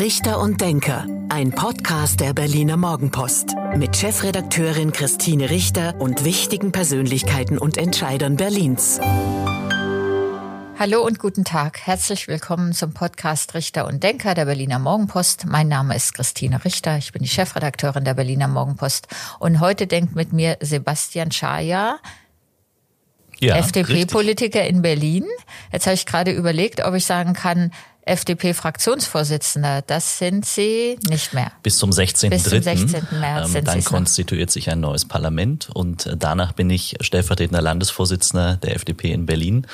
Richter und Denker, ein Podcast der Berliner Morgenpost mit Chefredakteurin Christine Richter und wichtigen Persönlichkeiten und Entscheidern Berlins. Hallo und guten Tag. Herzlich willkommen zum Podcast Richter und Denker der Berliner Morgenpost. Mein Name ist Christine Richter. Ich bin die Chefredakteurin der Berliner Morgenpost. Und heute denkt mit mir Sebastian Schaja, ja, FDP-Politiker in Berlin. Jetzt habe ich gerade überlegt, ob ich sagen kann, FDP-Fraktionsvorsitzender. Das sind Sie nicht mehr. Bis zum 16. Bis zum 16. März. Ähm, dann konstituiert sich ein neues Parlament und äh, danach bin ich stellvertretender Landesvorsitzender der FDP in Berlin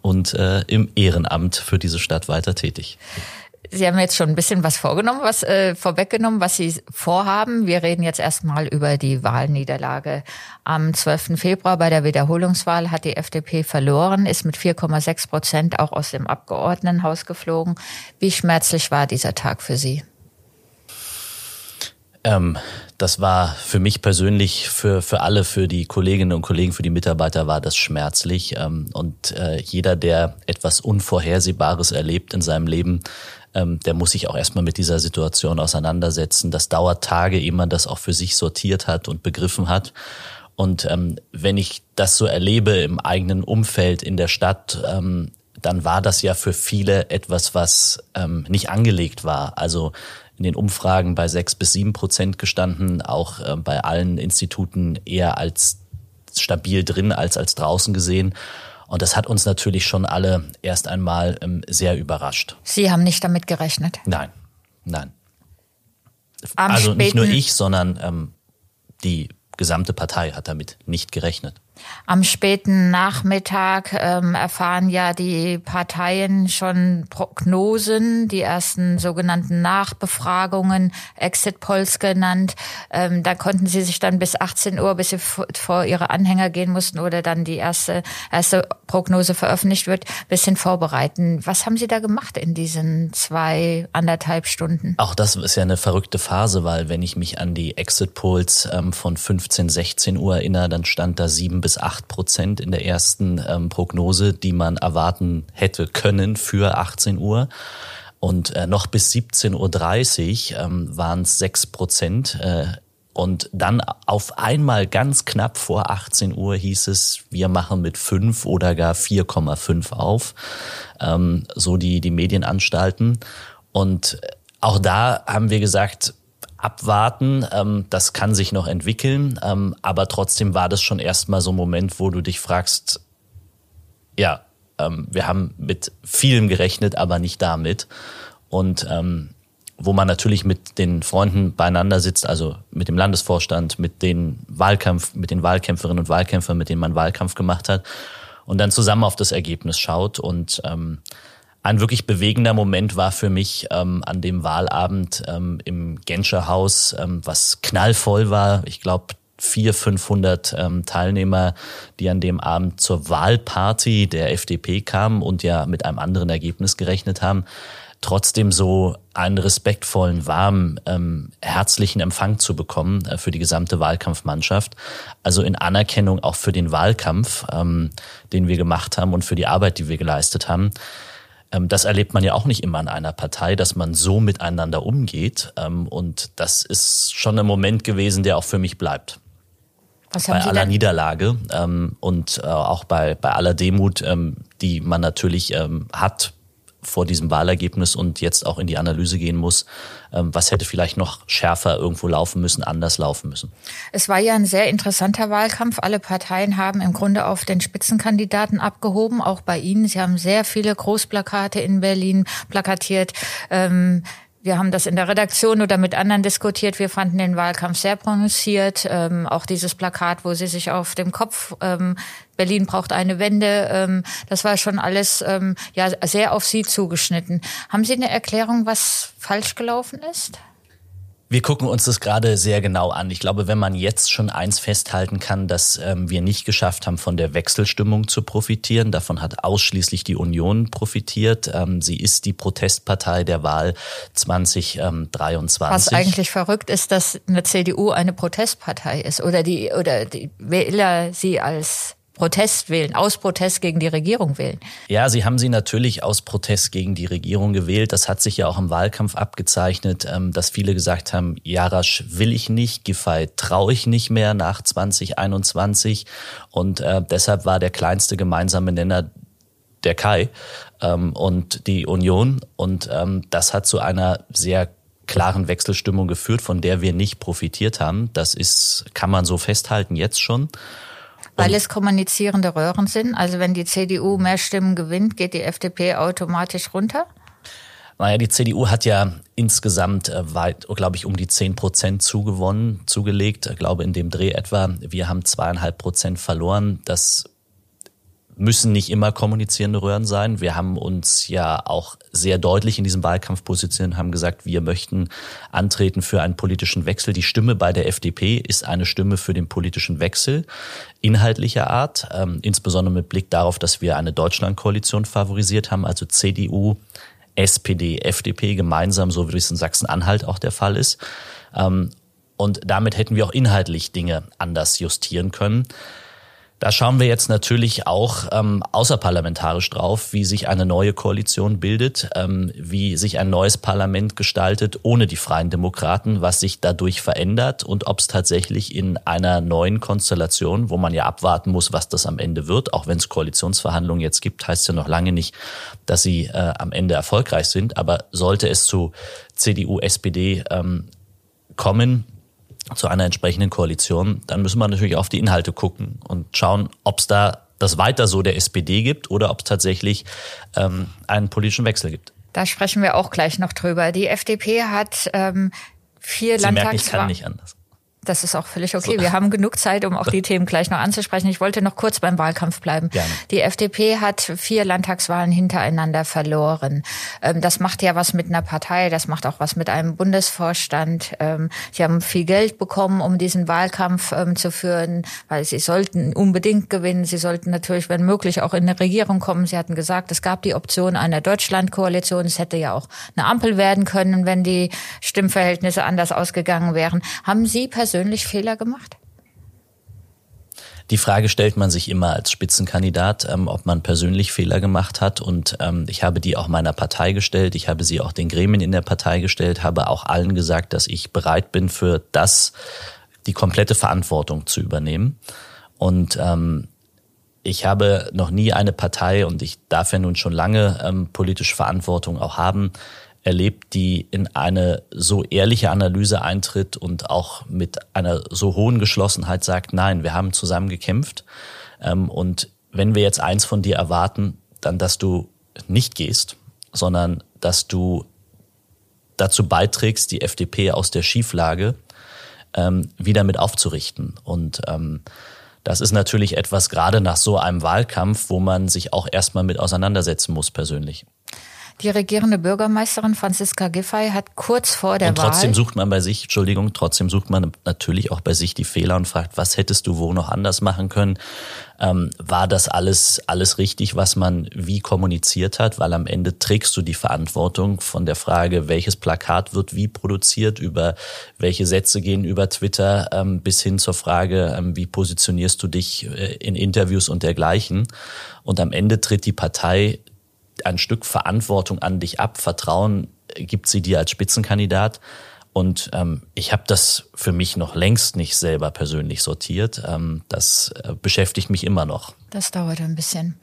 und äh, im Ehrenamt für diese Stadt weiter tätig. Sie haben jetzt schon ein bisschen was vorgenommen, was äh, vorweggenommen, was Sie vorhaben. Wir reden jetzt erstmal über die Wahlniederlage. Am 12. Februar bei der Wiederholungswahl hat die FDP verloren, ist mit 4,6 Prozent auch aus dem Abgeordnetenhaus geflogen. Wie schmerzlich war dieser Tag für Sie? Ähm, das war für mich persönlich, für, für alle, für die Kolleginnen und Kollegen, für die Mitarbeiter war das schmerzlich. Ähm, und äh, jeder, der etwas Unvorhersehbares erlebt in seinem Leben, ähm, der muss sich auch erstmal mit dieser Situation auseinandersetzen. Das dauert Tage, ehe man das auch für sich sortiert hat und begriffen hat. Und ähm, wenn ich das so erlebe im eigenen Umfeld in der Stadt, ähm, dann war das ja für viele etwas, was ähm, nicht angelegt war. Also in den Umfragen bei sechs bis sieben Prozent gestanden, auch äh, bei allen Instituten eher als stabil drin als als draußen gesehen. Und das hat uns natürlich schon alle erst einmal ähm, sehr überrascht. Sie haben nicht damit gerechnet? Nein, nein. Am also nicht nur ich, sondern ähm, die gesamte Partei hat damit nicht gerechnet. Am späten Nachmittag ähm, erfahren ja die Parteien schon Prognosen, die ersten sogenannten Nachbefragungen, Exit Polls genannt. Ähm, da konnten sie sich dann bis 18 Uhr, bis sie vor ihre Anhänger gehen mussten oder dann die erste, erste Prognose veröffentlicht wird, bisschen vorbereiten. Was haben Sie da gemacht in diesen zwei, anderthalb Stunden? Auch das ist ja eine verrückte Phase, weil wenn ich mich an die Exit Polls ähm, von 15, 16 Uhr erinnere, dann stand da sieben bis acht Prozent in der ersten ähm, Prognose, die man erwarten hätte können für 18 Uhr. Und äh, noch bis 17.30 Uhr ähm, waren es sechs Prozent. Äh, und dann auf einmal ganz knapp vor 18 Uhr hieß es, wir machen mit 5 oder gar 4,5 auf. Ähm, so die, die Medienanstalten. Und auch da haben wir gesagt, abwarten. Ähm, das kann sich noch entwickeln, ähm, aber trotzdem war das schon erstmal so ein Moment, wo du dich fragst, ja, ähm, wir haben mit vielem gerechnet, aber nicht damit. Und ähm, wo man natürlich mit den Freunden beieinander sitzt, also mit dem Landesvorstand, mit den Wahlkampf, mit den Wahlkämpferinnen und Wahlkämpfern, mit denen man Wahlkampf gemacht hat und dann zusammen auf das Ergebnis schaut und ähm, ein wirklich bewegender Moment war für mich ähm, an dem Wahlabend ähm, im Genscher Haus, ähm, was knallvoll war. Ich glaube, vier, 500 ähm, Teilnehmer, die an dem Abend zur Wahlparty der FDP kamen und ja mit einem anderen Ergebnis gerechnet haben, trotzdem so einen respektvollen, warmen, ähm, herzlichen Empfang zu bekommen äh, für die gesamte Wahlkampfmannschaft. Also in Anerkennung auch für den Wahlkampf, ähm, den wir gemacht haben und für die Arbeit, die wir geleistet haben. Ähm, das erlebt man ja auch nicht immer in einer Partei, dass man so miteinander umgeht. Ähm, und das ist schon ein Moment gewesen, der auch für mich bleibt. Was bei aller Niederlage ähm, und äh, auch bei, bei aller Demut, die man natürlich hat vor diesem Wahlergebnis und jetzt auch in die Analyse gehen muss, ähm, was hätte vielleicht noch schärfer irgendwo laufen müssen, anders laufen müssen. Es war ja ein sehr interessanter Wahlkampf. Alle Parteien haben im Grunde auf den Spitzenkandidaten abgehoben, auch bei Ihnen. Sie haben sehr viele Großplakate in Berlin plakatiert. Ähm, wir haben das in der Redaktion oder mit anderen diskutiert. Wir fanden den Wahlkampf sehr prononciert. Ähm, auch dieses Plakat, wo sie sich auf dem Kopf ähm, Berlin braucht eine Wende. Ähm, das war schon alles ähm, ja sehr auf Sie zugeschnitten. Haben Sie eine Erklärung, was falsch gelaufen ist? Wir gucken uns das gerade sehr genau an. Ich glaube, wenn man jetzt schon eins festhalten kann, dass ähm, wir nicht geschafft haben, von der Wechselstimmung zu profitieren, davon hat ausschließlich die Union profitiert. Ähm, sie ist die Protestpartei der Wahl 2023. Was eigentlich verrückt ist, dass eine CDU eine Protestpartei ist oder die oder die Wähler sie als Protest wählen, aus Protest gegen die Regierung wählen. Ja, sie haben sie natürlich aus Protest gegen die Regierung gewählt. Das hat sich ja auch im Wahlkampf abgezeichnet, ähm, dass viele gesagt haben, Jarasch will ich nicht, Giffey traue ich nicht mehr nach 2021. Und äh, deshalb war der kleinste gemeinsame Nenner der Kai ähm, und die Union. Und ähm, das hat zu einer sehr klaren Wechselstimmung geführt, von der wir nicht profitiert haben. Das ist, kann man so festhalten jetzt schon. Weil es kommunizierende Röhren sind. Also wenn die CDU mehr Stimmen gewinnt, geht die FDP automatisch runter? Naja, die CDU hat ja insgesamt äh, weit, glaube ich, um die zehn Prozent zugewonnen, zugelegt, ich glaube in dem Dreh etwa. Wir haben zweieinhalb Prozent verloren. Das müssen nicht immer kommunizierende Röhren sein. Wir haben uns ja auch sehr deutlich in diesem Wahlkampf positioniert, haben gesagt, wir möchten antreten für einen politischen Wechsel. Die Stimme bei der FDP ist eine Stimme für den politischen Wechsel inhaltlicher Art, ähm, insbesondere mit Blick darauf, dass wir eine Deutschlandkoalition favorisiert haben, also CDU, SPD, FDP gemeinsam, so wie es in Sachsen-Anhalt auch der Fall ist. Ähm, und damit hätten wir auch inhaltlich Dinge anders justieren können. Da schauen wir jetzt natürlich auch ähm, außerparlamentarisch drauf, wie sich eine neue Koalition bildet, ähm, wie sich ein neues Parlament gestaltet ohne die Freien Demokraten, was sich dadurch verändert und ob es tatsächlich in einer neuen Konstellation, wo man ja abwarten muss, was das am Ende wird, auch wenn es Koalitionsverhandlungen jetzt gibt, heißt ja noch lange nicht, dass sie äh, am Ende erfolgreich sind. Aber sollte es zu CDU, SPD ähm, kommen, zu einer entsprechenden Koalition, dann müssen wir natürlich auf die Inhalte gucken und schauen, ob es da das weiter so der SPD gibt oder ob es tatsächlich ähm, einen politischen Wechsel gibt. Da sprechen wir auch gleich noch drüber. Die FDP hat ähm, vier Sie Landtags... merken, ich kann nicht anders. Das ist auch völlig okay. Wir haben genug Zeit, um auch die Themen gleich noch anzusprechen. Ich wollte noch kurz beim Wahlkampf bleiben. Gerne. Die FDP hat vier Landtagswahlen hintereinander verloren. Ähm, das macht ja was mit einer Partei, das macht auch was mit einem Bundesvorstand. Ähm, sie haben viel Geld bekommen, um diesen Wahlkampf ähm, zu führen, weil sie sollten unbedingt gewinnen. Sie sollten natürlich, wenn möglich, auch in eine Regierung kommen. Sie hatten gesagt, es gab die Option einer Deutschlandkoalition. Es hätte ja auch eine Ampel werden können, wenn die Stimmverhältnisse anders ausgegangen wären. Haben Sie persönlich persönlich Fehler gemacht? Die Frage stellt man sich immer als Spitzenkandidat, ähm, ob man persönlich Fehler gemacht hat. Und ähm, ich habe die auch meiner Partei gestellt. Ich habe sie auch den Gremien in der Partei gestellt, habe auch allen gesagt, dass ich bereit bin, für das die komplette Verantwortung zu übernehmen. Und ähm, ich habe noch nie eine Partei, und ich darf ja nun schon lange ähm, politische Verantwortung auch haben, erlebt, die in eine so ehrliche Analyse eintritt und auch mit einer so hohen Geschlossenheit sagt, nein, wir haben zusammen gekämpft. Ähm, und wenn wir jetzt eins von dir erwarten, dann, dass du nicht gehst, sondern dass du dazu beiträgst, die FDP aus der Schieflage ähm, wieder mit aufzurichten. Und ähm, das ist natürlich etwas gerade nach so einem Wahlkampf, wo man sich auch erstmal mit auseinandersetzen muss persönlich. Die regierende Bürgermeisterin Franziska Giffey hat kurz vor der und trotzdem Wahl sucht man bei sich, Entschuldigung, trotzdem sucht man natürlich auch bei sich die Fehler und fragt, was hättest du wo noch anders machen können? Ähm, war das alles, alles richtig, was man wie kommuniziert hat? Weil am Ende trägst du die Verantwortung von der Frage, welches Plakat wird wie produziert, über welche Sätze gehen über Twitter, ähm, bis hin zur Frage, ähm, wie positionierst du dich äh, in Interviews und dergleichen. Und am Ende tritt die Partei ein Stück Verantwortung an dich ab, Vertrauen gibt sie dir als Spitzenkandidat. Und ähm, ich habe das für mich noch längst nicht selber persönlich sortiert. Ähm, das äh, beschäftigt mich immer noch. Das dauert ein bisschen.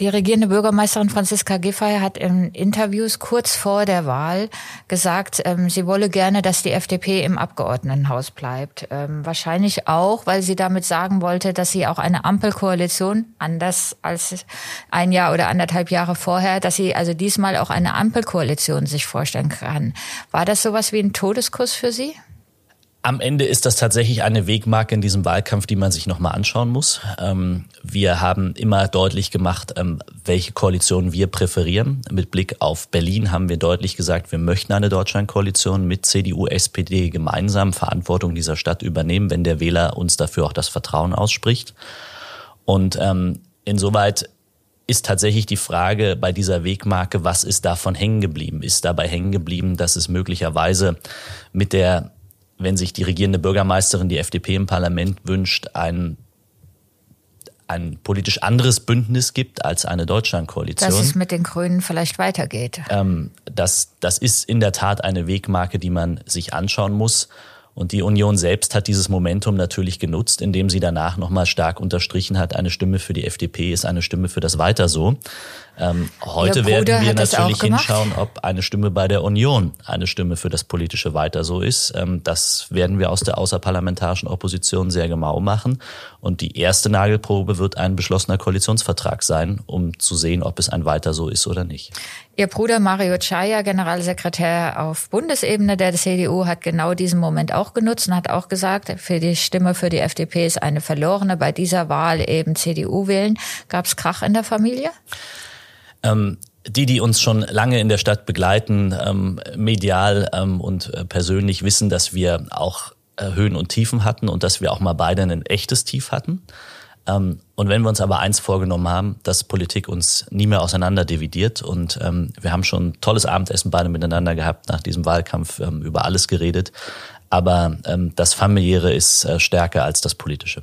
Die regierende Bürgermeisterin Franziska Giffey hat in Interviews kurz vor der Wahl gesagt, ähm, sie wolle gerne, dass die FDP im Abgeordnetenhaus bleibt. Ähm, wahrscheinlich auch, weil sie damit sagen wollte, dass sie auch eine Ampelkoalition, anders als ein Jahr oder anderthalb Jahre vorher, dass sie also diesmal auch eine Ampelkoalition sich vorstellen kann. War das sowas wie ein Todeskuss für Sie? Am Ende ist das tatsächlich eine Wegmarke in diesem Wahlkampf, die man sich nochmal anschauen muss. Ähm, wir haben immer deutlich gemacht, ähm, welche Koalition wir präferieren. Mit Blick auf Berlin haben wir deutlich gesagt, wir möchten eine Deutschlandkoalition mit CDU, SPD gemeinsam Verantwortung dieser Stadt übernehmen, wenn der Wähler uns dafür auch das Vertrauen ausspricht. Und ähm, insoweit ist tatsächlich die Frage bei dieser Wegmarke, was ist davon hängen geblieben? Ist dabei hängen geblieben, dass es möglicherweise mit der wenn sich die regierende Bürgermeisterin die FDP im Parlament wünscht, ein, ein politisch anderes Bündnis gibt als eine Deutschlandkoalition. Dass es mit den Grünen vielleicht weitergeht. Ähm, das, das ist in der Tat eine Wegmarke, die man sich anschauen muss. Und die Union selbst hat dieses Momentum natürlich genutzt, indem sie danach nochmal stark unterstrichen hat, eine Stimme für die FDP ist eine Stimme für das Weiter so. Ähm, heute werden wir natürlich hinschauen, ob eine Stimme bei der Union eine Stimme für das politische Weiter so ist. Ähm, das werden wir aus der außerparlamentarischen Opposition sehr genau machen. Und die erste Nagelprobe wird ein beschlossener Koalitionsvertrag sein, um zu sehen, ob es ein Weiter so ist oder nicht. Ihr Bruder Mario Chaya, Generalsekretär auf Bundesebene der CDU, hat genau diesen Moment auch genutzt und hat auch gesagt, für die Stimme für die FDP ist eine verlorene. Bei dieser Wahl eben CDU wählen. Gab es Krach in der Familie? Ähm, die, die uns schon lange in der Stadt begleiten, ähm, medial ähm, und äh, persönlich, wissen, dass wir auch äh, Höhen und Tiefen hatten und dass wir auch mal beide ein echtes Tief hatten. Ähm, und wenn wir uns aber eins vorgenommen haben, dass Politik uns nie mehr auseinander dividiert und ähm, wir haben schon ein tolles Abendessen beide miteinander gehabt, nach diesem Wahlkampf ähm, über alles geredet. Aber ähm, das familiäre ist äh, stärker als das politische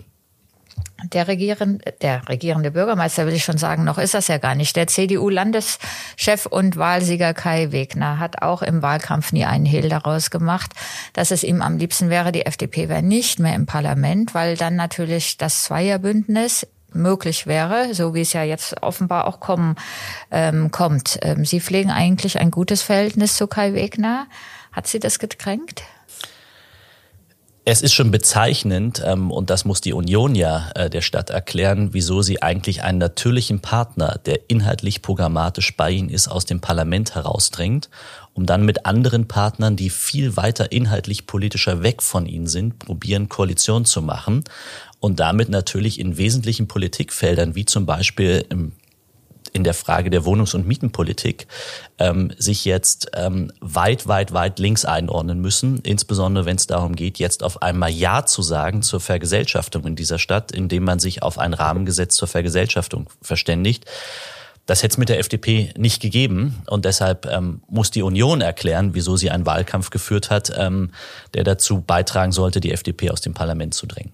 der regierende, der regierende Bürgermeister will ich schon sagen, noch ist das ja gar nicht. Der CDU-Landeschef und Wahlsieger Kai Wegner hat auch im Wahlkampf nie einen Hehl daraus gemacht, dass es ihm am liebsten wäre, die FDP wäre nicht mehr im Parlament, weil dann natürlich das Zweierbündnis möglich wäre, so wie es ja jetzt offenbar auch kommen, ähm, kommt. Ähm, Sie pflegen eigentlich ein gutes Verhältnis zu Kai Wegner. Hat Sie das gekränkt? Es ist schon bezeichnend, ähm, und das muss die Union ja äh, der Stadt erklären, wieso sie eigentlich einen natürlichen Partner, der inhaltlich programmatisch bei ihnen ist, aus dem Parlament herausdrängt, um dann mit anderen Partnern, die viel weiter inhaltlich politischer weg von ihnen sind, probieren, Koalition zu machen und damit natürlich in wesentlichen Politikfeldern, wie zum Beispiel im in der Frage der Wohnungs- und Mietenpolitik ähm, sich jetzt ähm, weit, weit, weit links einordnen müssen, insbesondere wenn es darum geht, jetzt auf einmal Ja zu sagen zur Vergesellschaftung in dieser Stadt, indem man sich auf ein Rahmengesetz zur Vergesellschaftung verständigt. Das hätte es mit der FDP nicht gegeben und deshalb ähm, muss die Union erklären, wieso sie einen Wahlkampf geführt hat, ähm, der dazu beitragen sollte, die FDP aus dem Parlament zu drängen.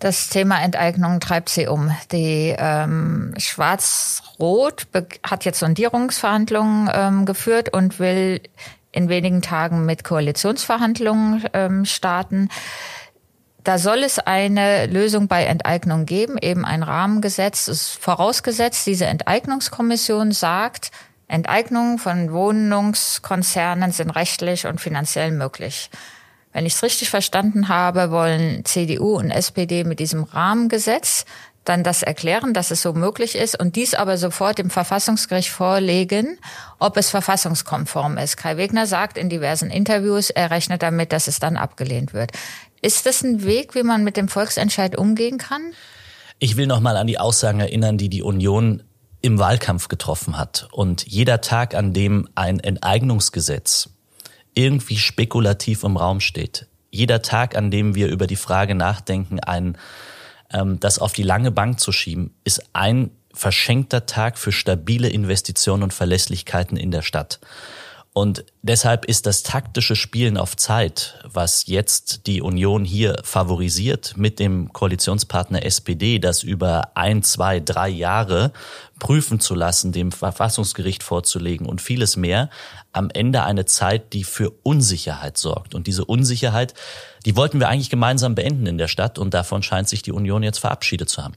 Das Thema Enteignung treibt sie um. Die ähm, Schwarz-Rot hat jetzt Sondierungsverhandlungen ähm, geführt und will in wenigen Tagen mit Koalitionsverhandlungen ähm, starten. Da soll es eine Lösung bei Enteignung geben, eben ein Rahmengesetz. Es ist vorausgesetzt, diese Enteignungskommission sagt, Enteignungen von Wohnungskonzernen sind rechtlich und finanziell möglich. Wenn ich es richtig verstanden habe, wollen CDU und SPD mit diesem Rahmengesetz dann das erklären, dass es so möglich ist und dies aber sofort dem Verfassungsgericht vorlegen, ob es verfassungskonform ist. Kai Wegner sagt in diversen Interviews, er rechnet damit, dass es dann abgelehnt wird. Ist das ein Weg, wie man mit dem Volksentscheid umgehen kann? Ich will noch mal an die Aussagen erinnern, die die Union im Wahlkampf getroffen hat. Und jeder Tag, an dem ein Enteignungsgesetz irgendwie spekulativ im Raum steht. Jeder Tag, an dem wir über die Frage nachdenken, ein, ähm, das auf die lange Bank zu schieben, ist ein verschenkter Tag für stabile Investitionen und Verlässlichkeiten in der Stadt. Und deshalb ist das taktische Spielen auf Zeit, was jetzt die Union hier favorisiert mit dem Koalitionspartner SPD, das über ein, zwei, drei Jahre prüfen zu lassen, dem Verfassungsgericht vorzulegen und vieles mehr, am Ende eine Zeit, die für Unsicherheit sorgt. Und diese Unsicherheit, die wollten wir eigentlich gemeinsam beenden in der Stadt und davon scheint sich die Union jetzt verabschiedet zu haben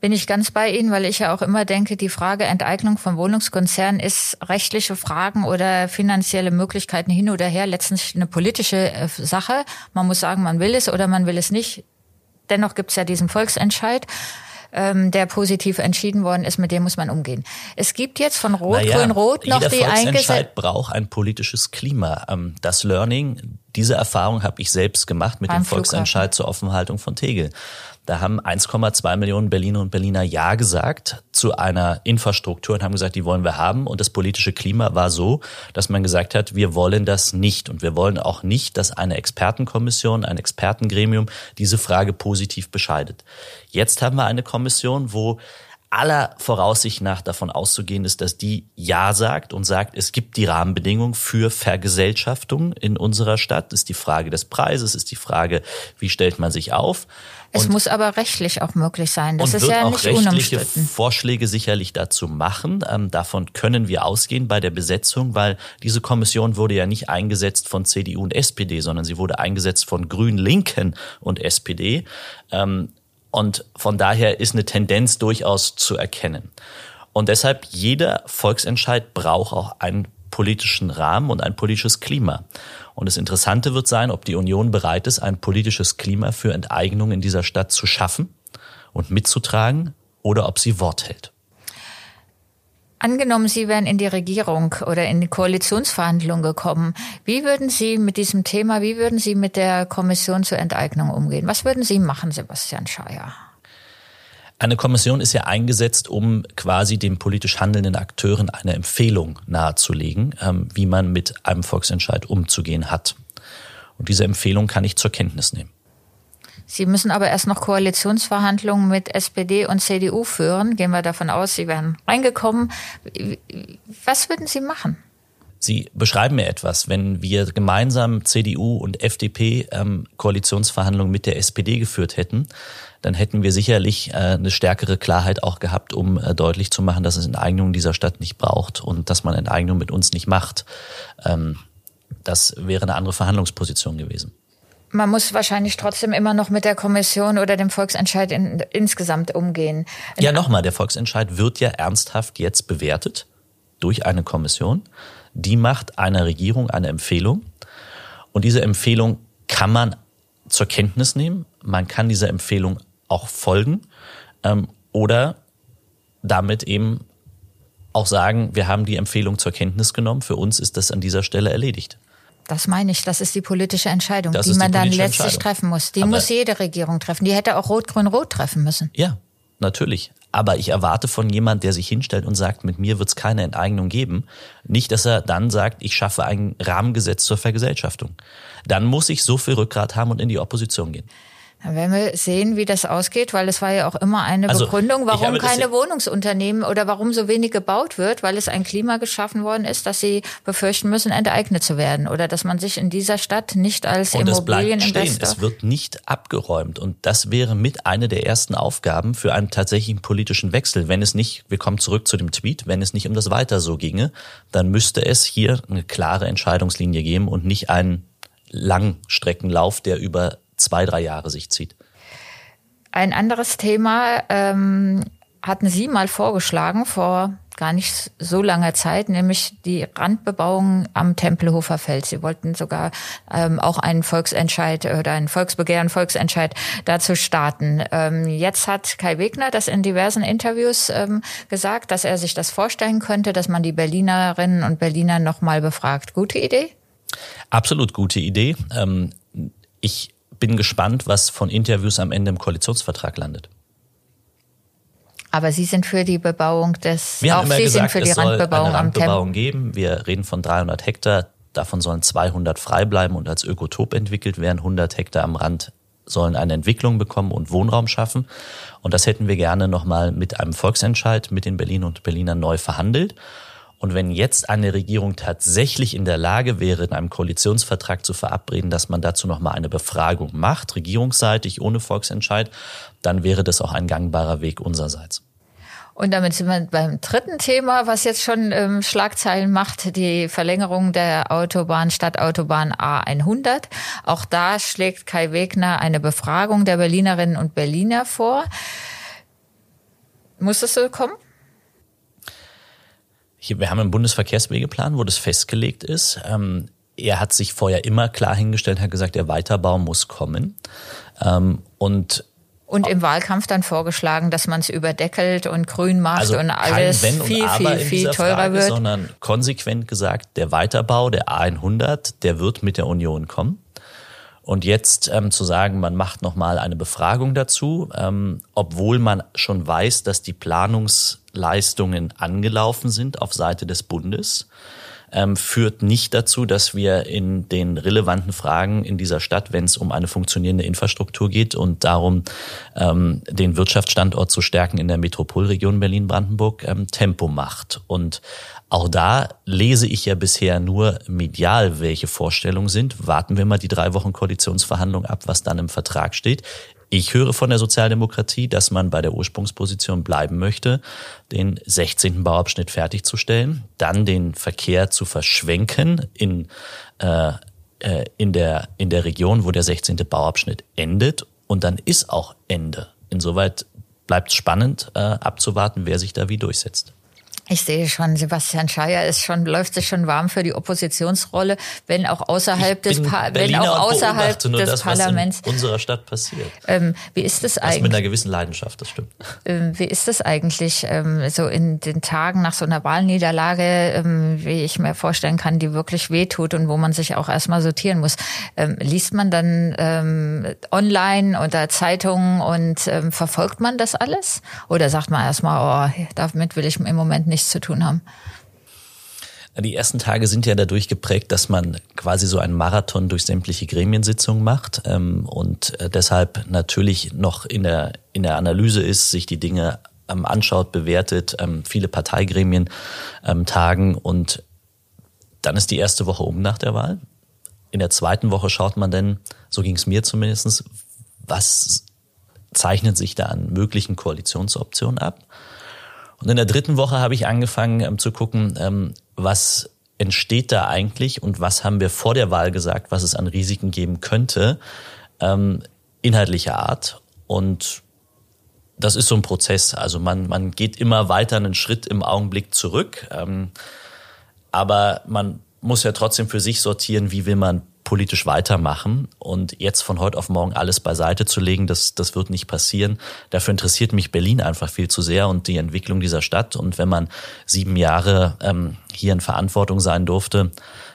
bin ich ganz bei Ihnen, weil ich ja auch immer denke, die Frage Enteignung von Wohnungskonzernen ist rechtliche Fragen oder finanzielle Möglichkeiten hin oder her letztlich eine politische äh, Sache. Man muss sagen, man will es oder man will es nicht. Dennoch gibt es ja diesen Volksentscheid ähm, der positiv entschieden worden ist, mit dem muss man umgehen. Es gibt jetzt von Rot, naja, Grün, Rot noch jeder die Volksentscheid braucht ein politisches Klima. Ähm, das Learning, diese Erfahrung habe ich selbst gemacht mit dem Volksentscheid zur Offenhaltung von Tegel. Da haben 1,2 Millionen Berliner und Berliner Ja gesagt zu einer Infrastruktur und haben gesagt, die wollen wir haben. Und das politische Klima war so, dass man gesagt hat, wir wollen das nicht. Und wir wollen auch nicht, dass eine Expertenkommission, ein Expertengremium diese Frage positiv bescheidet. Jetzt haben wir eine Kommission, wo aller Voraussicht nach davon auszugehen ist, dass die Ja sagt und sagt, es gibt die Rahmenbedingungen für Vergesellschaftung in unserer Stadt. Das ist die Frage des Preises, ist die Frage, wie stellt man sich auf. Es und, muss aber rechtlich auch möglich sein. Das ist ja nicht rechtliche Vorschläge sicherlich dazu machen. Ähm, davon können wir ausgehen bei der Besetzung, weil diese Kommission wurde ja nicht eingesetzt von CDU und SPD, sondern sie wurde eingesetzt von Grünen, Linken und SPD. Ähm, und von daher ist eine Tendenz durchaus zu erkennen. Und deshalb jeder Volksentscheid braucht auch einen politischen Rahmen und ein politisches Klima. Und das Interessante wird sein, ob die Union bereit ist, ein politisches Klima für Enteignung in dieser Stadt zu schaffen und mitzutragen oder ob sie Wort hält. Angenommen, Sie wären in die Regierung oder in die Koalitionsverhandlungen gekommen. Wie würden Sie mit diesem Thema, wie würden Sie mit der Kommission zur Enteignung umgehen? Was würden Sie machen, Sebastian Scheier? Eine Kommission ist ja eingesetzt, um quasi den politisch handelnden Akteuren eine Empfehlung nahezulegen, ähm, wie man mit einem Volksentscheid umzugehen hat. Und diese Empfehlung kann ich zur Kenntnis nehmen. Sie müssen aber erst noch Koalitionsverhandlungen mit SPD und CDU führen. Gehen wir davon aus, Sie wären reingekommen. Was würden Sie machen? Sie beschreiben mir etwas, wenn wir gemeinsam CDU und FDP ähm, Koalitionsverhandlungen mit der SPD geführt hätten, dann hätten wir sicherlich äh, eine stärkere Klarheit auch gehabt, um äh, deutlich zu machen, dass es Enteignung dieser Stadt nicht braucht und dass man Enteignung mit uns nicht macht. Ähm, das wäre eine andere Verhandlungsposition gewesen man muss wahrscheinlich trotzdem immer noch mit der Kommission oder dem Volksentscheid in, insgesamt umgehen. Ja, nochmal, der Volksentscheid wird ja ernsthaft jetzt bewertet durch eine Kommission. Die macht einer Regierung eine Empfehlung. Und diese Empfehlung kann man zur Kenntnis nehmen. Man kann dieser Empfehlung auch folgen ähm, oder damit eben auch sagen, wir haben die Empfehlung zur Kenntnis genommen. Für uns ist das an dieser Stelle erledigt. Das meine ich, das ist die politische Entscheidung, das die man die dann letztlich treffen muss. Die Aber muss jede Regierung treffen. Die hätte auch Rot-Grün-Rot treffen müssen. Ja, natürlich. Aber ich erwarte von jemand, der sich hinstellt und sagt, mit mir wird es keine Enteignung geben, nicht, dass er dann sagt, ich schaffe ein Rahmengesetz zur Vergesellschaftung. Dann muss ich so viel Rückgrat haben und in die Opposition gehen. Dann werden wir sehen, wie das ausgeht, weil es war ja auch immer eine also, Begründung, warum keine Wohnungsunternehmen oder warum so wenig gebaut wird, weil es ein Klima geschaffen worden ist, dass sie befürchten müssen, enteignet zu werden oder dass man sich in dieser Stadt nicht als und Immobilieninvestor... Es, es wird nicht abgeräumt und das wäre mit eine der ersten Aufgaben für einen tatsächlichen politischen Wechsel. Wenn es nicht, wir kommen zurück zu dem Tweet, wenn es nicht um das Weiter so ginge, dann müsste es hier eine klare Entscheidungslinie geben und nicht einen Langstreckenlauf, der über zwei, drei Jahre sich zieht. Ein anderes Thema ähm, hatten Sie mal vorgeschlagen vor gar nicht so langer Zeit, nämlich die Randbebauung am Tempelhofer Feld. Sie wollten sogar ähm, auch einen Volksentscheid oder einen Volksbegehren, Volksentscheid dazu starten. Ähm, jetzt hat Kai Wegner das in diversen Interviews ähm, gesagt, dass er sich das vorstellen könnte, dass man die Berlinerinnen und Berliner nochmal befragt. Gute Idee? Absolut gute Idee. Ähm, ich bin gespannt, was von Interviews am Ende im Koalitionsvertrag landet. Aber Sie sind für die Bebauung des, Wir auch haben Sie gesagt, sind für die Randbebauung, eine Randbebauung am geben. Wir reden von 300 Hektar. Davon sollen 200 frei bleiben und als Ökotop entwickelt werden. 100 Hektar am Rand sollen eine Entwicklung bekommen und Wohnraum schaffen. Und das hätten wir gerne nochmal mit einem Volksentscheid mit den Berlin und Berlinern neu verhandelt. Und wenn jetzt eine Regierung tatsächlich in der Lage wäre, in einem Koalitionsvertrag zu verabreden, dass man dazu nochmal eine Befragung macht, regierungsseitig, ohne Volksentscheid, dann wäre das auch ein gangbarer Weg unsererseits. Und damit sind wir beim dritten Thema, was jetzt schon ähm, Schlagzeilen macht, die Verlängerung der Autobahn, Stadtautobahn A100. Auch da schlägt Kai Wegner eine Befragung der Berlinerinnen und Berliner vor. Muss das so kommen? Wir haben einen Bundesverkehrswegeplan, wo das festgelegt ist. Ähm, er hat sich vorher immer klar hingestellt, hat gesagt, der Weiterbau muss kommen. Ähm, und und im Wahlkampf dann vorgeschlagen, dass man es überdeckelt und grün macht also und alles viel, viel, viel teurer Frage, wird. Sondern konsequent gesagt, der Weiterbau, der A100, der wird mit der Union kommen. Und jetzt ähm, zu sagen, man macht nochmal eine Befragung dazu, ähm, obwohl man schon weiß, dass die Planungsleistungen angelaufen sind auf Seite des Bundes, ähm, führt nicht dazu, dass wir in den relevanten Fragen in dieser Stadt, wenn es um eine funktionierende Infrastruktur geht und darum, ähm, den Wirtschaftsstandort zu stärken in der Metropolregion Berlin-Brandenburg, ähm, Tempo macht. Und auch da lese ich ja bisher nur medial, welche Vorstellungen sind. Warten wir mal die drei Wochen Koalitionsverhandlung ab, was dann im Vertrag steht. Ich höre von der Sozialdemokratie, dass man bei der Ursprungsposition bleiben möchte, den 16. Bauabschnitt fertigzustellen, dann den Verkehr zu verschwenken in, äh, äh in, der, in der Region, wo der 16. Bauabschnitt endet. Und dann ist auch Ende. Insoweit bleibt es spannend äh, abzuwarten, wer sich da wie durchsetzt. Ich sehe schon, Sebastian Scheier ist schon, läuft sich schon warm für die Oppositionsrolle, wenn auch außerhalb des, pa wenn auch außerhalb des das, Parlaments. Unserer Stadt passiert. Ähm, wie ist es eigentlich? mit einer gewissen Leidenschaft, das stimmt. Ähm, wie ist es eigentlich, ähm, so in den Tagen nach so einer Wahlniederlage, ähm, wie ich mir vorstellen kann, die wirklich wehtut und wo man sich auch erstmal sortieren muss? Ähm, liest man dann ähm, online oder Zeitungen und verfolgt man das alles? Oder sagt man erstmal, oh, damit will ich im Moment nicht nichts zu tun haben? Die ersten Tage sind ja dadurch geprägt, dass man quasi so einen Marathon durch sämtliche Gremiensitzungen macht ähm, und äh, deshalb natürlich noch in der, in der Analyse ist, sich die Dinge ähm, anschaut, bewertet, ähm, viele Parteigremien tagen und dann ist die erste Woche um nach der Wahl. In der zweiten Woche schaut man dann, so ging es mir zumindest, was zeichnet sich da an möglichen Koalitionsoptionen ab. Und in der dritten Woche habe ich angefangen ähm, zu gucken, ähm, was entsteht da eigentlich und was haben wir vor der Wahl gesagt, was es an Risiken geben könnte, ähm, inhaltlicher Art. Und das ist so ein Prozess. Also man, man geht immer weiter einen Schritt im Augenblick zurück. Ähm, aber man muss ja trotzdem für sich sortieren, wie will man politisch weitermachen. Und jetzt von heute auf morgen alles beiseite zu legen, das, das wird nicht passieren. Dafür interessiert mich Berlin einfach viel zu sehr und die Entwicklung dieser Stadt. Und wenn man sieben Jahre ähm, hier in Verantwortung sein durfte,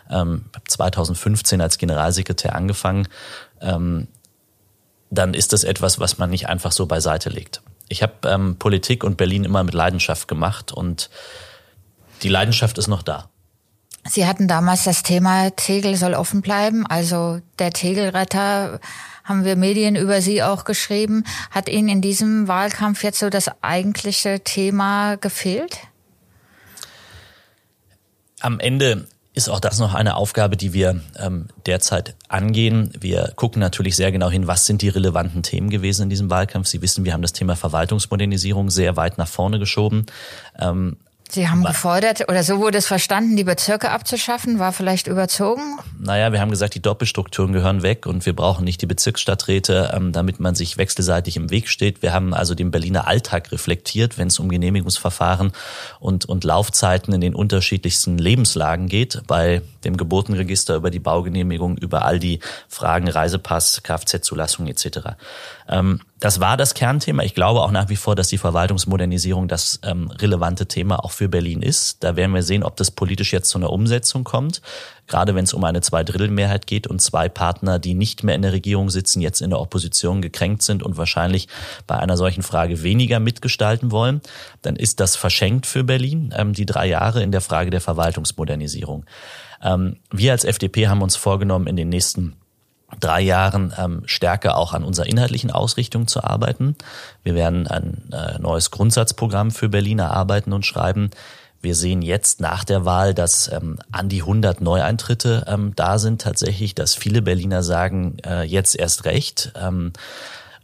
ähm, 2015 als Generalsekretär angefangen, ähm, dann ist das etwas, was man nicht einfach so beiseite legt. Ich habe ähm, Politik und Berlin immer mit Leidenschaft gemacht und die Leidenschaft ist noch da. Sie hatten damals das Thema Tegel soll offen bleiben. Also der Tegelretter haben wir Medien über Sie auch geschrieben. Hat Ihnen in diesem Wahlkampf jetzt so das eigentliche Thema gefehlt? Am Ende ist auch das noch eine Aufgabe, die wir ähm, derzeit angehen. Wir gucken natürlich sehr genau hin, was sind die relevanten Themen gewesen in diesem Wahlkampf. Sie wissen, wir haben das Thema Verwaltungsmodernisierung sehr weit nach vorne geschoben. Ähm, Sie haben gefordert, oder so wurde es verstanden, die Bezirke abzuschaffen, war vielleicht überzogen? Naja, wir haben gesagt, die Doppelstrukturen gehören weg und wir brauchen nicht die Bezirksstadträte, ähm, damit man sich wechselseitig im Weg steht. Wir haben also den Berliner Alltag reflektiert, wenn es um Genehmigungsverfahren und, und Laufzeiten in den unterschiedlichsten Lebenslagen geht, bei dem Geburtenregister über die Baugenehmigung, über all die Fragen Reisepass, Kfz-Zulassung etc. Ähm, das war das Kernthema. Ich glaube auch nach wie vor, dass die Verwaltungsmodernisierung das ähm, relevante Thema auch für Berlin ist. Da werden wir sehen, ob das politisch jetzt zu einer Umsetzung kommt. Gerade wenn es um eine Zweidrittelmehrheit geht und zwei Partner, die nicht mehr in der Regierung sitzen, jetzt in der Opposition gekränkt sind und wahrscheinlich bei einer solchen Frage weniger mitgestalten wollen, dann ist das verschenkt für Berlin, ähm, die drei Jahre in der Frage der Verwaltungsmodernisierung. Ähm, wir als FDP haben uns vorgenommen, in den nächsten drei Jahren ähm, stärker auch an unserer inhaltlichen Ausrichtung zu arbeiten. Wir werden ein äh, neues Grundsatzprogramm für Berlin erarbeiten und schreiben. Wir sehen jetzt nach der Wahl, dass ähm, an die 100 Neueintritte ähm, da sind tatsächlich, dass viele Berliner sagen, äh, jetzt erst recht. Ähm,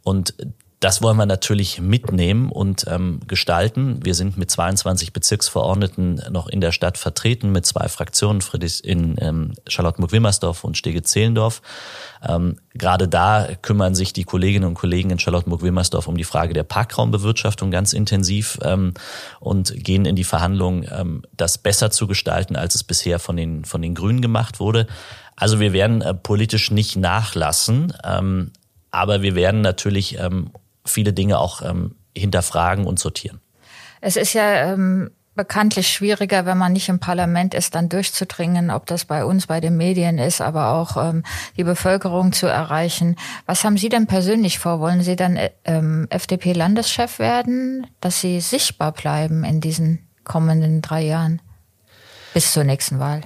und das wollen wir natürlich mitnehmen und ähm, gestalten. Wir sind mit 22 Bezirksverordneten noch in der Stadt vertreten, mit zwei Fraktionen, Friedrich in ähm, Charlottenburg-Wilmersdorf und Stege-Zehlendorf. Ähm, Gerade da kümmern sich die Kolleginnen und Kollegen in Charlottenburg-Wilmersdorf um die Frage der Parkraumbewirtschaftung ganz intensiv ähm, und gehen in die Verhandlungen, ähm, das besser zu gestalten, als es bisher von den, von den Grünen gemacht wurde. Also wir werden äh, politisch nicht nachlassen, ähm, aber wir werden natürlich ähm, viele Dinge auch ähm, hinterfragen und sortieren. Es ist ja ähm, bekanntlich schwieriger, wenn man nicht im Parlament ist, dann durchzudringen, ob das bei uns, bei den Medien ist, aber auch ähm, die Bevölkerung zu erreichen. Was haben Sie denn persönlich vor? Wollen Sie dann äh, ähm, FDP-Landeschef werden, dass Sie sichtbar bleiben in diesen kommenden drei Jahren bis zur nächsten Wahl?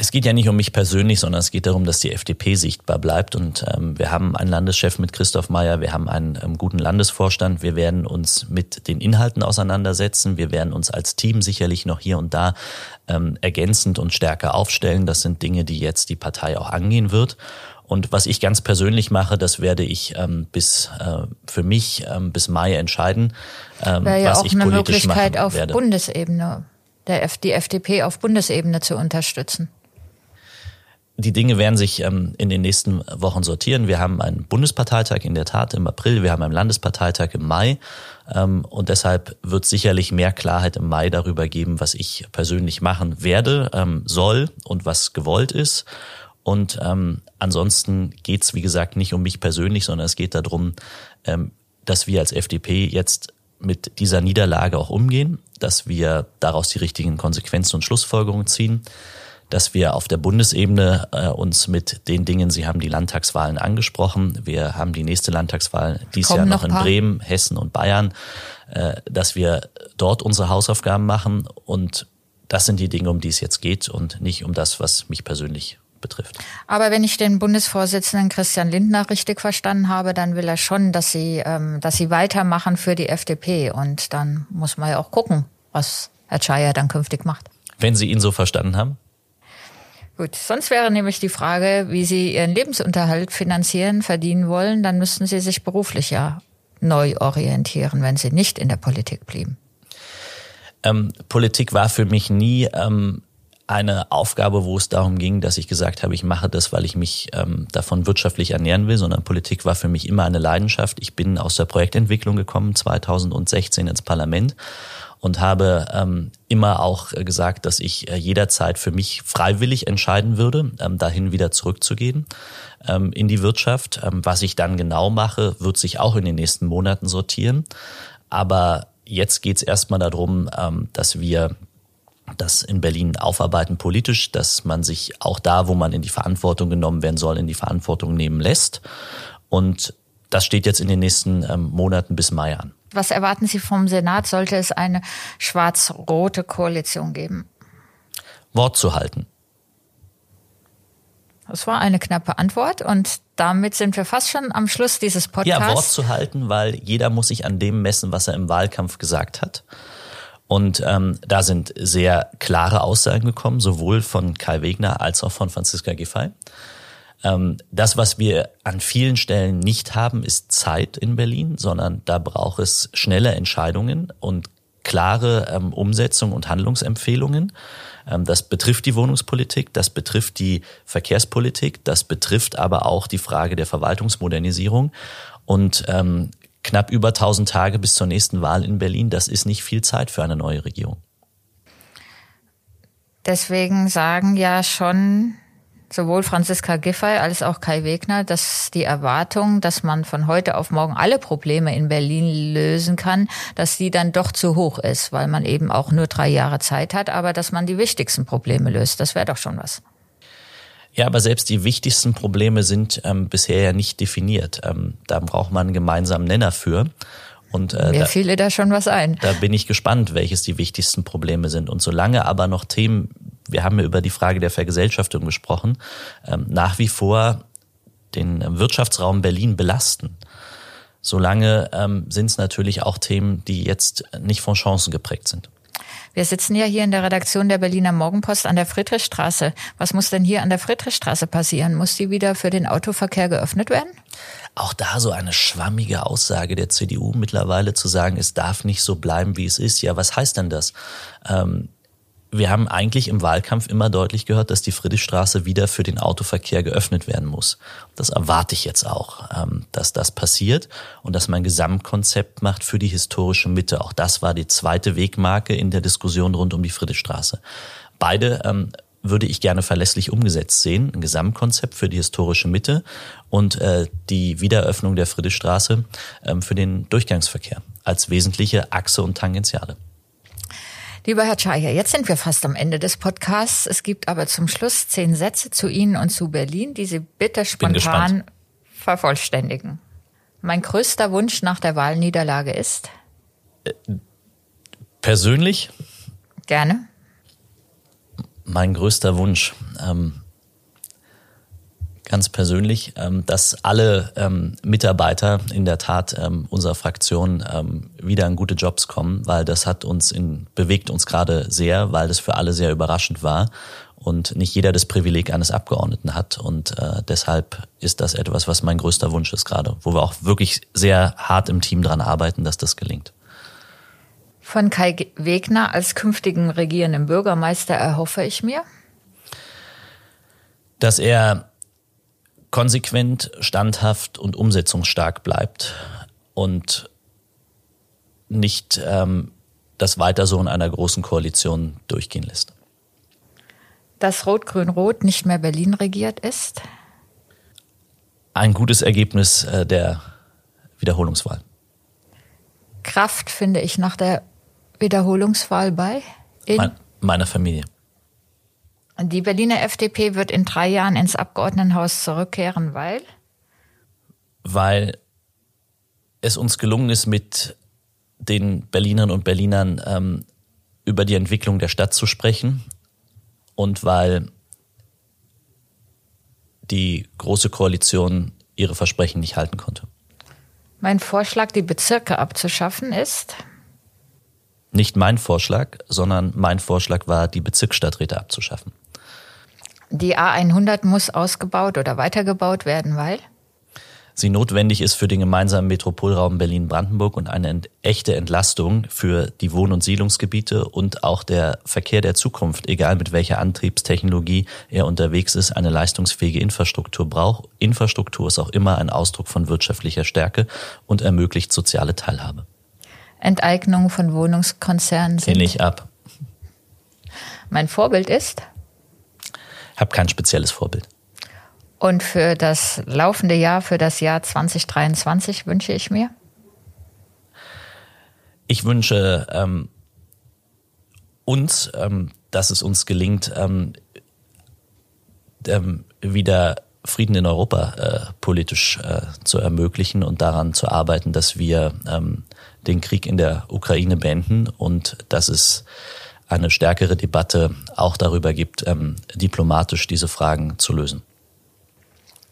Es geht ja nicht um mich persönlich, sondern es geht darum, dass die FDP sichtbar bleibt. Und ähm, wir haben einen Landeschef mit Christoph Meyer, wir haben einen ähm, guten Landesvorstand. Wir werden uns mit den Inhalten auseinandersetzen. Wir werden uns als Team sicherlich noch hier und da ähm, ergänzend und stärker aufstellen. Das sind Dinge, die jetzt die Partei auch angehen wird. Und was ich ganz persönlich mache, das werde ich ähm, bis äh, für mich ähm, bis Mai entscheiden, ähm, Wäre ja was auch ich eine politisch Möglichkeit auf werde. Bundesebene, der F die FDP auf Bundesebene zu unterstützen die Dinge werden sich ähm, in den nächsten Wochen sortieren. Wir haben einen Bundesparteitag in der Tat im April, wir haben einen Landesparteitag im Mai ähm, und deshalb wird sicherlich mehr Klarheit im Mai darüber geben, was ich persönlich machen werde, ähm, soll und was gewollt ist. Und ähm, ansonsten geht's wie gesagt, nicht um mich persönlich, sondern es geht darum, ähm, dass wir als FDP jetzt mit dieser Niederlage auch umgehen, dass wir daraus die richtigen Konsequenzen und Schlussfolgerungen ziehen dass wir auf der Bundesebene äh, uns mit den Dingen, Sie haben die Landtagswahlen angesprochen, wir haben die nächste Landtagswahl dies Kommen Jahr noch, in Bremen, Hessen und Bayern, äh, dass wir dort unsere Hausaufgaben machen und das sind die Dinge, um die es jetzt geht und nicht um das, was mich persönlich betrifft. Aber wenn ich den Bundesvorsitzenden Christian Lindner richtig verstanden habe, dann will er schon, dass sie, ähm, dass sie weitermachen für die FDP. Und dann muss man ja auch gucken, was Herr Czaja dann künftig macht. Wenn Sie ihn so verstanden haben? Gut, sonst wäre nämlich die Frage, wie Sie Ihren Lebensunterhalt finanzieren, verdienen wollen, dann müssten Sie sich beruflich ja neu orientieren, wenn Sie nicht in der Politik blieben. Ähm, Politik war für mich nie ähm, eine Aufgabe, wo es darum ging, dass ich gesagt habe, ich mache das, weil ich mich ähm, davon wirtschaftlich ernähren will, sondern Politik war für mich immer eine Leidenschaft. Ich bin aus der Projektentwicklung gekommen, 2016 ins Parlament und habe ähm, immer auch gesagt, dass ich äh, jederzeit für mich freiwillig entscheiden würde, ähm, dahin wieder zurückzugehen ähm, in die Wirtschaft. Ähm, was ich dann genau mache, wird sich auch in den nächsten Monaten sortieren. Aber jetzt geht es erstmal darum, ähm, dass wir das in Berlin aufarbeiten politisch, dass man sich auch da, wo man in die Verantwortung genommen werden soll, in die Verantwortung nehmen lässt. Und das steht jetzt in den nächsten ähm, Monaten bis Mai an. Was erwarten Sie vom Senat? Sollte es eine schwarz-rote Koalition geben? Wort zu halten. Das war eine knappe Antwort und damit sind wir fast schon am Schluss dieses Podcasts. Ja, Wort zu halten, weil jeder muss sich an dem messen, was er im Wahlkampf gesagt hat. Und ähm, da sind sehr klare Aussagen gekommen, sowohl von Kai Wegner als auch von Franziska Giffey. Ähm, das, was wir an vielen Stellen nicht haben, ist Zeit in Berlin, sondern da braucht es schnelle Entscheidungen und klare ähm, Umsetzung und Handlungsempfehlungen. Ähm, das betrifft die Wohnungspolitik, das betrifft die Verkehrspolitik, das betrifft aber auch die Frage der Verwaltungsmodernisierung. Und knapp über 1000 Tage bis zur nächsten Wahl in Berlin, das ist nicht viel Zeit für eine neue Regierung. Deswegen sagen ja schon sowohl Franziska Giffey als auch Kai Wegner, dass die Erwartung, dass man von heute auf morgen alle Probleme in Berlin lösen kann, dass die dann doch zu hoch ist, weil man eben auch nur drei Jahre Zeit hat, aber dass man die wichtigsten Probleme löst. Das wäre doch schon was. Ja, aber selbst die wichtigsten Probleme sind ähm, bisher ja nicht definiert. Ähm, da braucht man einen gemeinsamen Nenner für. Und äh, Mir da, fiele da schon was ein. Da bin ich gespannt, welches die wichtigsten Probleme sind. Und solange aber noch Themen wir haben ja über die Frage der Vergesellschaftung gesprochen, ähm, nach wie vor den Wirtschaftsraum Berlin belasten. Solange ähm, sind es natürlich auch Themen, die jetzt nicht von Chancen geprägt sind. Wir sitzen ja hier in der Redaktion der Berliner Morgenpost an der Friedrichstraße. Was muss denn hier an der Friedrichstraße passieren? Muss die wieder für den Autoverkehr geöffnet werden? Auch da so eine schwammige Aussage der CDU mittlerweile zu sagen, es darf nicht so bleiben, wie es ist. Ja, was heißt denn das? Ähm, wir haben eigentlich im Wahlkampf immer deutlich gehört, dass die Friedrichstraße wieder für den Autoverkehr geöffnet werden muss. Das erwarte ich jetzt auch, ähm, dass das passiert und dass man ein Gesamtkonzept macht für die historische Mitte. Auch das war die zweite Wegmarke in der Diskussion rund um die Friedrichstraße. Beide ähm, würde ich gerne verlässlich umgesetzt sehen. Ein Gesamtkonzept für die historische Mitte und äh, die Wiedereröffnung der Friedrichstraße ähm, für den Durchgangsverkehr als wesentliche Achse und Tangentiale. Lieber Herr Chaya, jetzt sind wir fast am Ende des Podcasts. Es gibt aber zum Schluss zehn Sätze zu Ihnen und zu Berlin, die Sie bitte spontan vervollständigen. Mein größter Wunsch nach der Wahlniederlage ist? Persönlich? Gerne. Mein größter Wunsch ähm, ganz persönlich, ähm, dass alle ähm, Mitarbeiter in der Tat ähm, unserer Fraktion wieder in gute Jobs kommen, weil das hat uns in, bewegt uns gerade sehr, weil das für alle sehr überraschend war und nicht jeder das Privileg eines Abgeordneten hat und äh, deshalb ist das etwas, was mein größter Wunsch ist gerade, wo wir auch wirklich sehr hart im Team dran arbeiten, dass das gelingt. Von Kai Wegner als künftigen regierenden Bürgermeister erhoffe ich mir, dass er konsequent, standhaft und umsetzungsstark bleibt und nicht ähm, das weiter so in einer großen Koalition durchgehen lässt. Dass Rot-Grün-Rot nicht mehr Berlin regiert ist? Ein gutes Ergebnis äh, der Wiederholungswahl. Kraft finde ich nach der Wiederholungswahl bei? In meiner Familie. Die Berliner FDP wird in drei Jahren ins Abgeordnetenhaus zurückkehren, weil? Weil es uns gelungen ist, mit den Berlinern und Berlinern ähm, über die Entwicklung der Stadt zu sprechen und weil die Große Koalition ihre Versprechen nicht halten konnte. Mein Vorschlag, die Bezirke abzuschaffen, ist? Nicht mein Vorschlag, sondern mein Vorschlag war, die Bezirksstadträte abzuschaffen. Die A100 muss ausgebaut oder weitergebaut werden, weil? Sie notwendig ist für den gemeinsamen Metropolraum Berlin-Brandenburg und eine echte Entlastung für die Wohn- und Siedlungsgebiete und auch der Verkehr der Zukunft, egal mit welcher Antriebstechnologie er unterwegs ist, eine leistungsfähige Infrastruktur braucht. Infrastruktur ist auch immer ein Ausdruck von wirtschaftlicher Stärke und ermöglicht soziale Teilhabe. Enteignung von Wohnungskonzernen sind. Lehne ich ab. Mein Vorbild ist? Habe kein spezielles Vorbild. Und für das laufende Jahr, für das Jahr 2023 wünsche ich mir? Ich wünsche ähm, uns, ähm, dass es uns gelingt, ähm, ähm wieder Frieden in Europa äh, politisch äh, zu ermöglichen und daran zu arbeiten, dass wir ähm, den Krieg in der Ukraine beenden und dass es eine stärkere Debatte auch darüber gibt, ähm, diplomatisch diese Fragen zu lösen.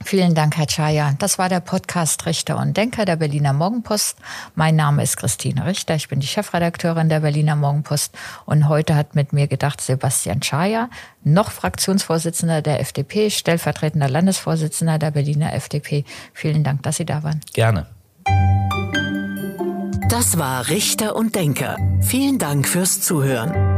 Vielen Dank, Herr Chaya. Das war der Podcast Richter und Denker der Berliner Morgenpost. Mein Name ist Christine Richter. Ich bin die Chefredakteurin der Berliner Morgenpost. Und heute hat mit mir gedacht Sebastian Chaya, noch Fraktionsvorsitzender der FDP, stellvertretender Landesvorsitzender der Berliner FDP. Vielen Dank, dass Sie da waren. Gerne. Das war Richter und Denker. Vielen Dank fürs Zuhören.